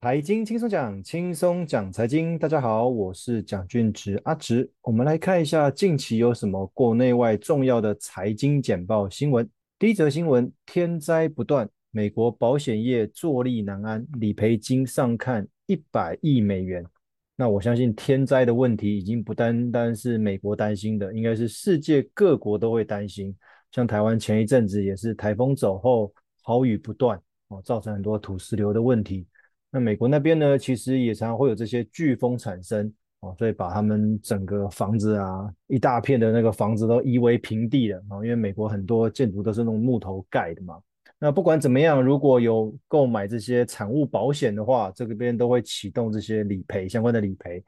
财经轻松讲，轻松讲财经。大家好，我是蒋俊植阿植。我们来看一下近期有什么国内外重要的财经简报新闻。第一则新闻：天灾不断，美国保险业坐立难安，理赔金上看一百亿美元。那我相信天灾的问题已经不单单是美国担心的，应该是世界各国都会担心。像台湾前一阵子也是台风走后，豪雨不断哦，造成很多土石流的问题。那美国那边呢，其实也常常会有这些飓风产生哦，所以把他们整个房子啊，一大片的那个房子都夷为平地了啊，因为美国很多建筑都是用木头盖的嘛。那不管怎么样，如果有购买这些产物保险的话，这个边都会启动这些理赔相关的理赔。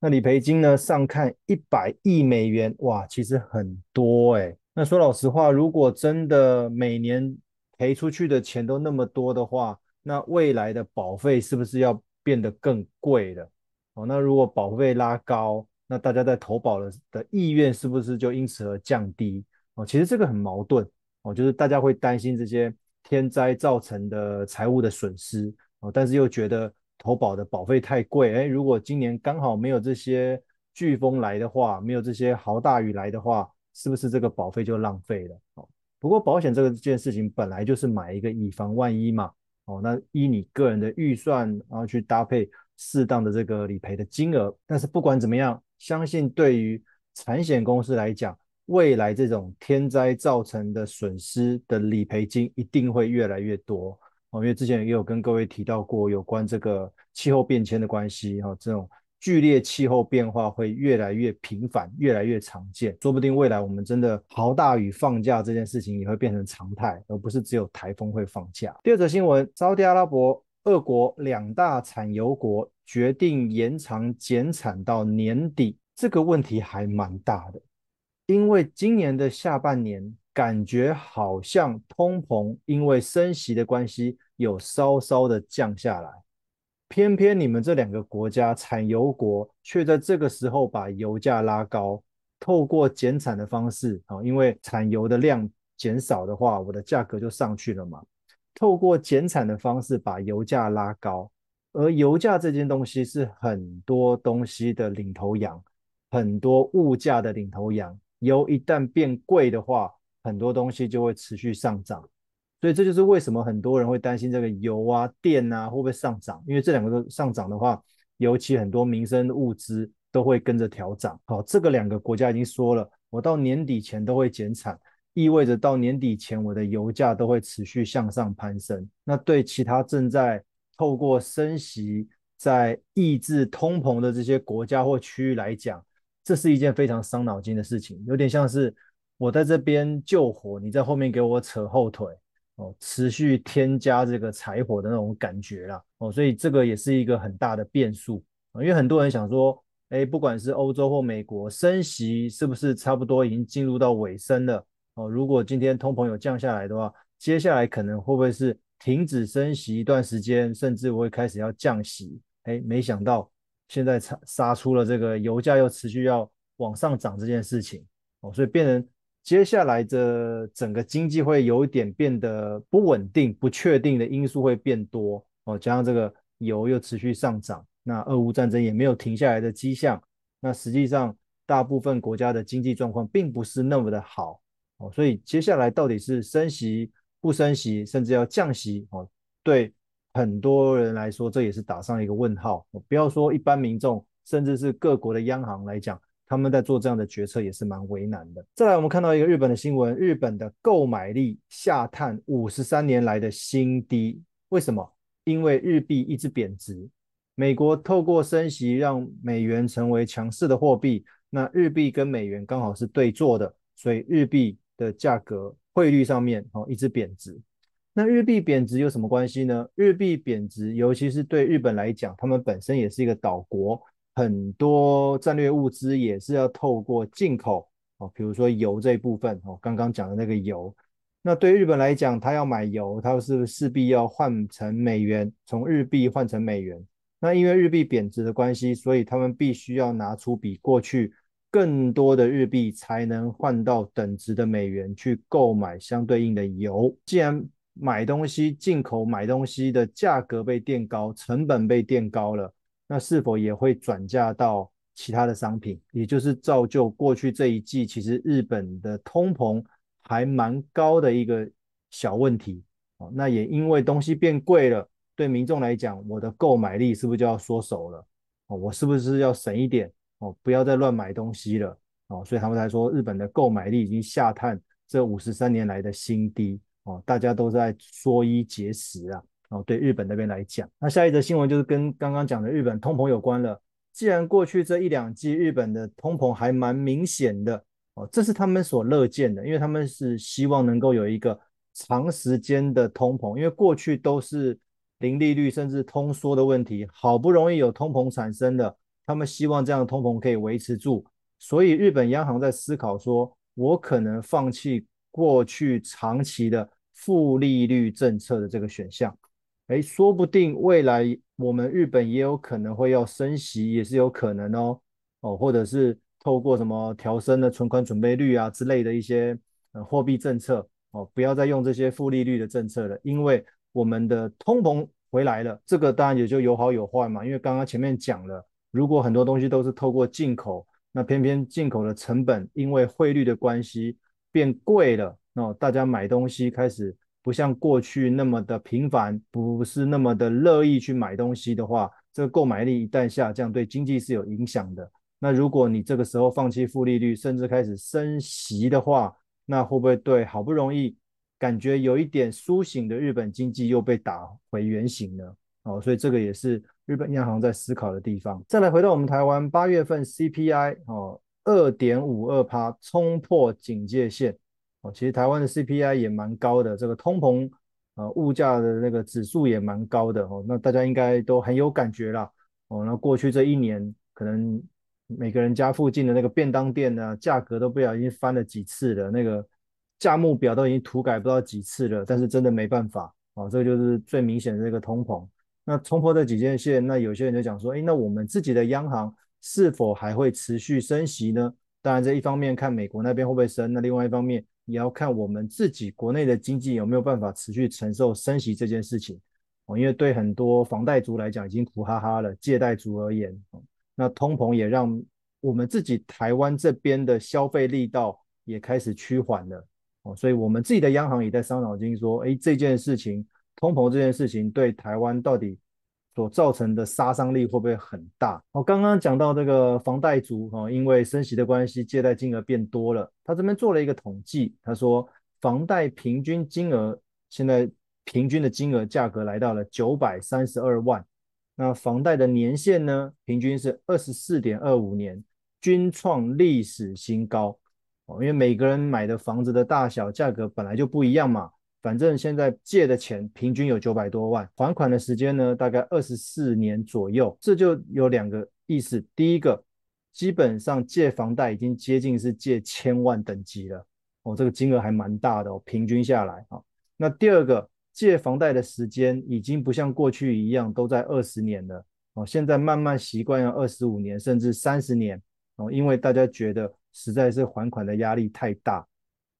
那理赔金呢，上看一百亿美元，哇，其实很多诶。那说老实话，如果真的每年赔出去的钱都那么多的话，那未来的保费是不是要变得更贵了？哦，那如果保费拉高，那大家在投保的的意愿是不是就因此而降低？哦，其实这个很矛盾哦，就是大家会担心这些天灾造成的财务的损失哦，但是又觉得投保的保费太贵。哎，如果今年刚好没有这些飓风来的话，没有这些豪大雨来的话，是不是这个保费就浪费了？哦，不过保险这个件事情本来就是买一个以防万一嘛。哦，那依你个人的预算，然后去搭配适当的这个理赔的金额。但是不管怎么样，相信对于产险公司来讲，未来这种天灾造成的损失的理赔金一定会越来越多。哦，因为之前也有跟各位提到过有关这个气候变迁的关系，哈，这种。剧烈气候变化会越来越频繁，越来越常见，说不定未来我们真的豪大雨放假这件事情也会变成常态，而不是只有台风会放假。第二则新闻，沙特阿拉伯、俄国两大产油国决定延长减产到年底，这个问题还蛮大的，因为今年的下半年感觉好像通膨因为升息的关系有稍稍的降下来。偏偏你们这两个国家产油国却在这个时候把油价拉高，透过减产的方式啊，因为产油的量减少的话，我的价格就上去了嘛。透过减产的方式把油价拉高，而油价这件东西是很多东西的领头羊，很多物价的领头羊。油一旦变贵的话，很多东西就会持续上涨。所以这就是为什么很多人会担心这个油啊、电啊会不会上涨，因为这两个都上涨的话，尤其很多民生物资都会跟着调涨。好，这个两个国家已经说了，我到年底前都会减产，意味着到年底前我的油价都会持续向上攀升。那对其他正在透过升息在抑制通膨的这些国家或区域来讲，这是一件非常伤脑筋的事情，有点像是我在这边救火，你在后面给我扯后腿。哦，持续添加这个柴火的那种感觉啦，哦，所以这个也是一个很大的变数啊，因为很多人想说，哎，不管是欧洲或美国升息是不是差不多已经进入到尾声了？哦，如果今天通膨有降下来的话，接下来可能会不会是停止升息一段时间，甚至会开始要降息？哎，没想到现在杀杀出了这个油价又持续要往上涨这件事情，哦，所以变成。接下来的整个经济会有一点变得不稳定、不确定的因素会变多哦，加上这个油又持续上涨，那俄乌战争也没有停下来的迹象，那实际上大部分国家的经济状况并不是那么的好哦，所以接下来到底是升息、不升息，甚至要降息哦，对很多人来说这也是打上一个问号。不要说一般民众，甚至是各国的央行来讲。他们在做这样的决策也是蛮为难的。再来，我们看到一个日本的新闻，日本的购买力下探五十三年来的新低。为什么？因为日币一直贬值。美国透过升息让美元成为强势的货币，那日币跟美元刚好是对做的，所以日币的价格汇率上面哦一直贬值。那日币贬值有什么关系呢？日币贬值，尤其是对日本来讲，他们本身也是一个岛国。很多战略物资也是要透过进口哦，比如说油这一部分哦，刚刚讲的那个油，那对日本来讲，他要买油，他是势必要换成美元，从日币换成美元。那因为日币贬值的关系，所以他们必须要拿出比过去更多的日币，才能换到等值的美元去购买相对应的油。既然买东西进口买东西的价格被垫高，成本被垫高了，那是否也会转嫁到其他的商品？也就是造就过去这一季其实日本的通膨还蛮高的一个小问题。哦，那也因为东西变贵了，对民众来讲，我的购买力是不是就要缩手了？哦，我是不是要省一点？哦，不要再乱买东西了。哦，所以他们才说日本的购买力已经下探这五十三年来的新低。哦，大家都在缩衣节食啊。哦，对日本那边来讲，那下一则新闻就是跟刚刚讲的日本通膨有关了。既然过去这一两季日本的通膨还蛮明显的，哦，这是他们所乐见的，因为他们是希望能够有一个。长时间的通膨，因为过去都是零利率甚至通缩的问题，好不容易有通膨产生的，他们希望这样的通膨可以维持住，所以日本央行在思考说，我可能放弃过去长期的负利率政策的这个选项，诶，说不定未来我们日本也有可能会要升息，也是有可能哦，哦，或者是透过什么调升的存款准备率啊之类的一些呃货币政策。哦，不要再用这些负利率的政策了，因为我们的通膨回来了，这个当然也就有好有坏嘛。因为刚刚前面讲了，如果很多东西都是透过进口，那偏偏进口的成本因为汇率的关系变贵了，那大家买东西开始不像过去那么的频繁，不是那么的乐意去买东西的话，这个购买力一旦下降，对经济是有影响的。那如果你这个时候放弃负利率，甚至开始升息的话，那会不会对好不容易感觉有一点苏醒的日本经济又被打回原形呢？哦，所以这个也是日本央行在思考的地方。再来回到我们台湾八月份 CPI 哦，二点五二趴冲破警戒线其实台湾的 CPI 也蛮高的，这个通膨呃物价的那个指数也蛮高的哦，那大家应该都很有感觉啦哦。那过去这一年可能。每个人家附近的那个便当店呢，价格都不小心翻了几次了，那个价目表都已经涂改不知道几次了，但是真的没办法啊，这个就是最明显的这个通膨。那冲破这几件线，那有些人就讲说，诶，那我们自己的央行是否还会持续升息呢？当然，这一方面看美国那边会不会升，那另外一方面也要看我们自己国内的经济有没有办法持续承受升息这件事情哦，因为对很多房贷族来讲已经苦哈哈了，借贷族而言。那通膨也让我们自己台湾这边的消费力道也开始趋缓了哦，所以我们自己的央行也在伤脑筋说，诶，这件事情，通膨这件事情对台湾到底所造成的杀伤力会不会很大？我刚刚讲到这个房贷族哦，因为升息的关系，借贷金额变多了，他这边做了一个统计，他说房贷平均金额现在平均的金额价格来到了九百三十二万。那房贷的年限呢，平均是二十四点二五年，均创历史新高哦。因为每个人买的房子的大小、价格本来就不一样嘛。反正现在借的钱平均有九百多万，还款的时间呢，大概二十四年左右。这就有两个意思：第一个，基本上借房贷已经接近是借千万等级了哦，这个金额还蛮大的哦，平均下来啊。那第二个。借房贷的时间已经不像过去一样都在二十年了哦，现在慢慢习惯要二十五年甚至三十年哦，因为大家觉得实在是还款的压力太大。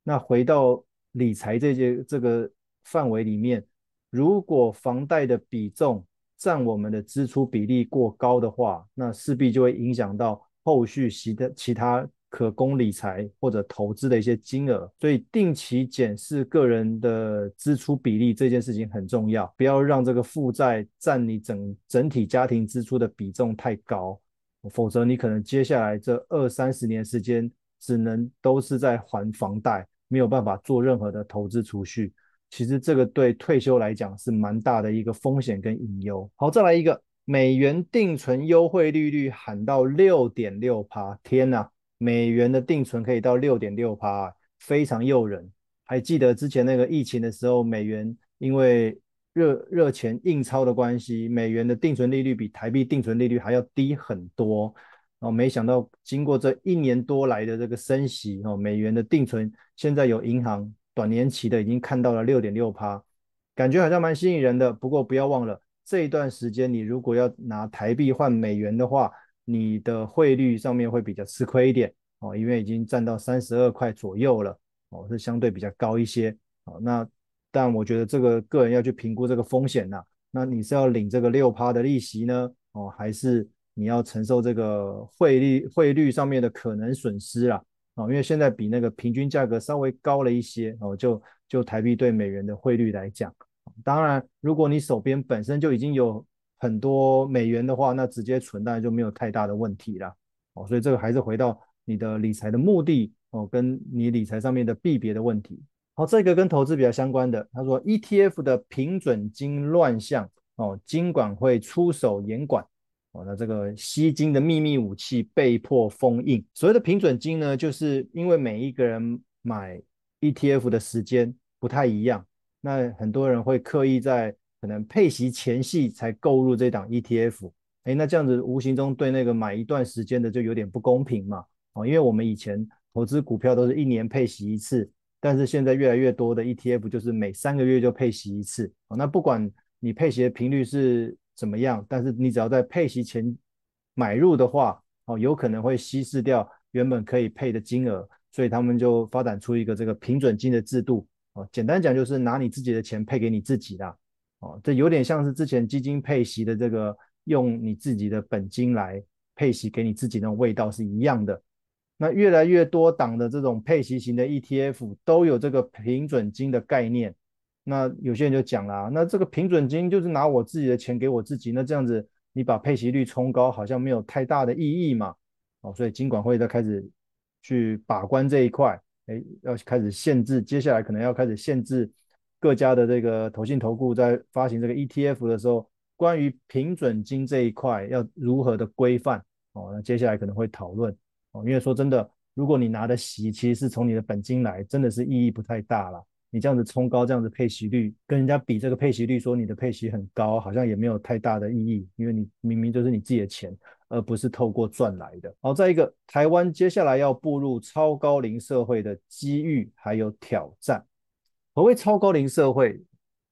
那回到理财这些这个范围里面，如果房贷的比重占我们的支出比例过高的话，那势必就会影响到后续其他其他。可供理财或者投资的一些金额，所以定期检视个人的支出比例这件事情很重要，不要让这个负债占你整整体家庭支出的比重太高，否则你可能接下来这二三十年时间只能都是在还房贷，没有办法做任何的投资储蓄。其实这个对退休来讲是蛮大的一个风险跟隐忧。好，再来一个，美元定存优惠利率喊到六点六趴，天呐！美元的定存可以到六点六趴，非常诱人。还记得之前那个疫情的时候，美元因为热热钱印钞的关系，美元的定存利率比台币定存利率还要低很多。哦，没想到经过这一年多来的这个升息，哦，美元的定存现在有银行短年期的已经看到了六点六趴，感觉好像蛮吸引人的。不过不要忘了，这一段时间你如果要拿台币换美元的话，你的汇率上面会比较吃亏一点哦，因为已经占到三十二块左右了哦，是相对比较高一些哦。那但我觉得这个个人要去评估这个风险呐、那你是要领这个六趴的利息呢？哦，还是你要承受这个汇率汇率上面的可能损失啦？哦，因为现在比那个平均价格稍微高了一些哦，就就台币对美元的汇率来讲，当然如果你手边本身就已经有很多美元的话，那直接存当然就没有太大的问题了。哦，所以这个还是回到你的理财的目的哦，跟你理财上面的币别的问题。好，这个跟投资比较相关的，他说 ETF 的平准金乱象哦，金管会出手严管那这个吸金的秘密武器被迫封印。所谓的平准金呢，就是因为每一个人买 ETF 的时间不太一样，那很多人会刻意在可能配息前夕才购入这档 ETF，哎，那这样子无形中对那个买一段时间的就有点不公平嘛，哦，因为我们以前投资股票都是一年配息一次，但是现在越来越多的 ETF 就是每三个月就配息一次，哦，那不管你配息的频率是怎么样，但是你只要在配息前买入的话，哦，有可能会稀释掉原本可以配的金额，所以他们就发展出一个这个平准金的制度，哦，简单讲就是拿你自己的钱配给你自己啦。哦，这有点像是之前基金配息的这个用你自己的本金来配息给你自己那种味道是一样的。那越来越多档的这种配息型的 ETF 都有这个平准金的概念。那有些人就讲啦，那这个平准金就是拿我自己的钱给我自己，那这样子你把配息率冲高，好像没有太大的意义嘛。哦，所以金管会在开始去把关这一块，哎，要开始限制，接下来可能要开始限制。各家的这个投信投顾在发行这个 ETF 的时候，关于平准金这一块要如何的规范哦？那接下来可能会讨论哦，因为说真的，如果你拿的息其实是从你的本金来，真的是意义不太大了。你这样子冲高这样子配息率，跟人家比这个配息率，说你的配息很高，好像也没有太大的意义，因为你明明就是你自己的钱，而不是透过赚来的。好，再一个，台湾接下来要步入超高龄社会的机遇还有挑战。何谓超高龄社会，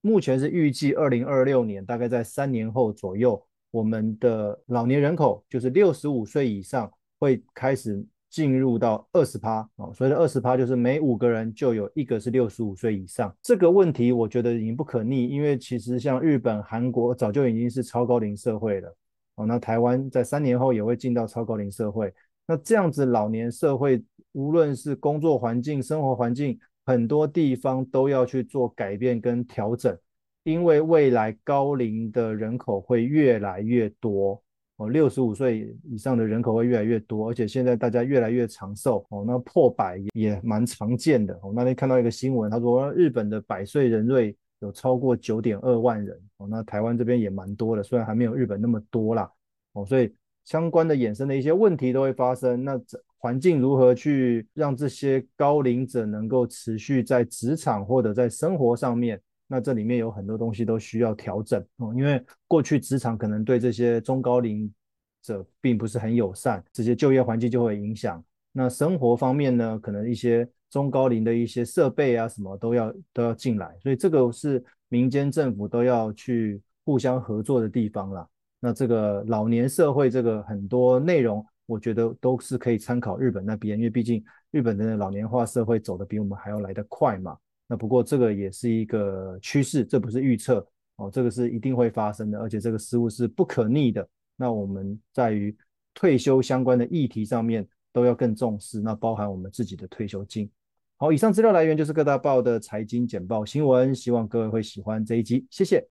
目前是预计二零二六年，大概在三年后左右，我们的老年人口就是六十五岁以上会开始进入到二十趴哦。所以的二十趴就是每五个人就有一个是六十五岁以上。这个问题我觉得已经不可逆，因为其实像日本、韩国早就已经是超高龄社会了哦。那台湾在三年后也会进到超高龄社会。那这样子老年社会，无论是工作环境、生活环境，很多地方都要去做改变跟调整，因为未来高龄的人口会越来越多哦，六十五岁以上的人口会越来越多，而且现在大家越来越长寿哦，那破百也蛮常见的。哦，那天看到一个新闻，他说日本的百岁人瑞有超过九点二万人哦，那台湾这边也蛮多的，虽然还没有日本那么多啦哦，所以相关的衍生的一些问题都会发生。那这。环境如何去让这些高龄者能够持续在职场或者在生活上面？那这里面有很多东西都需要调整哦，因为过去职场可能对这些中高龄者并不是很友善，这些就业环境就会影响。那生活方面呢，可能一些中高龄的一些设备啊什么都要都要进来，所以这个是民间政府都要去互相合作的地方啦。那这个老年社会这个很多内容。我觉得都是可以参考日本那边，因为毕竟日本的老年化社会走得比我们还要来得快嘛。那不过这个也是一个趋势，这不是预测哦，这个是一定会发生的，而且这个失误是不可逆的。那我们在于退休相关的议题上面都要更重视，那包含我们自己的退休金。好，以上资料来源就是各大报的财经简报新闻，希望各位会喜欢这一集，谢谢。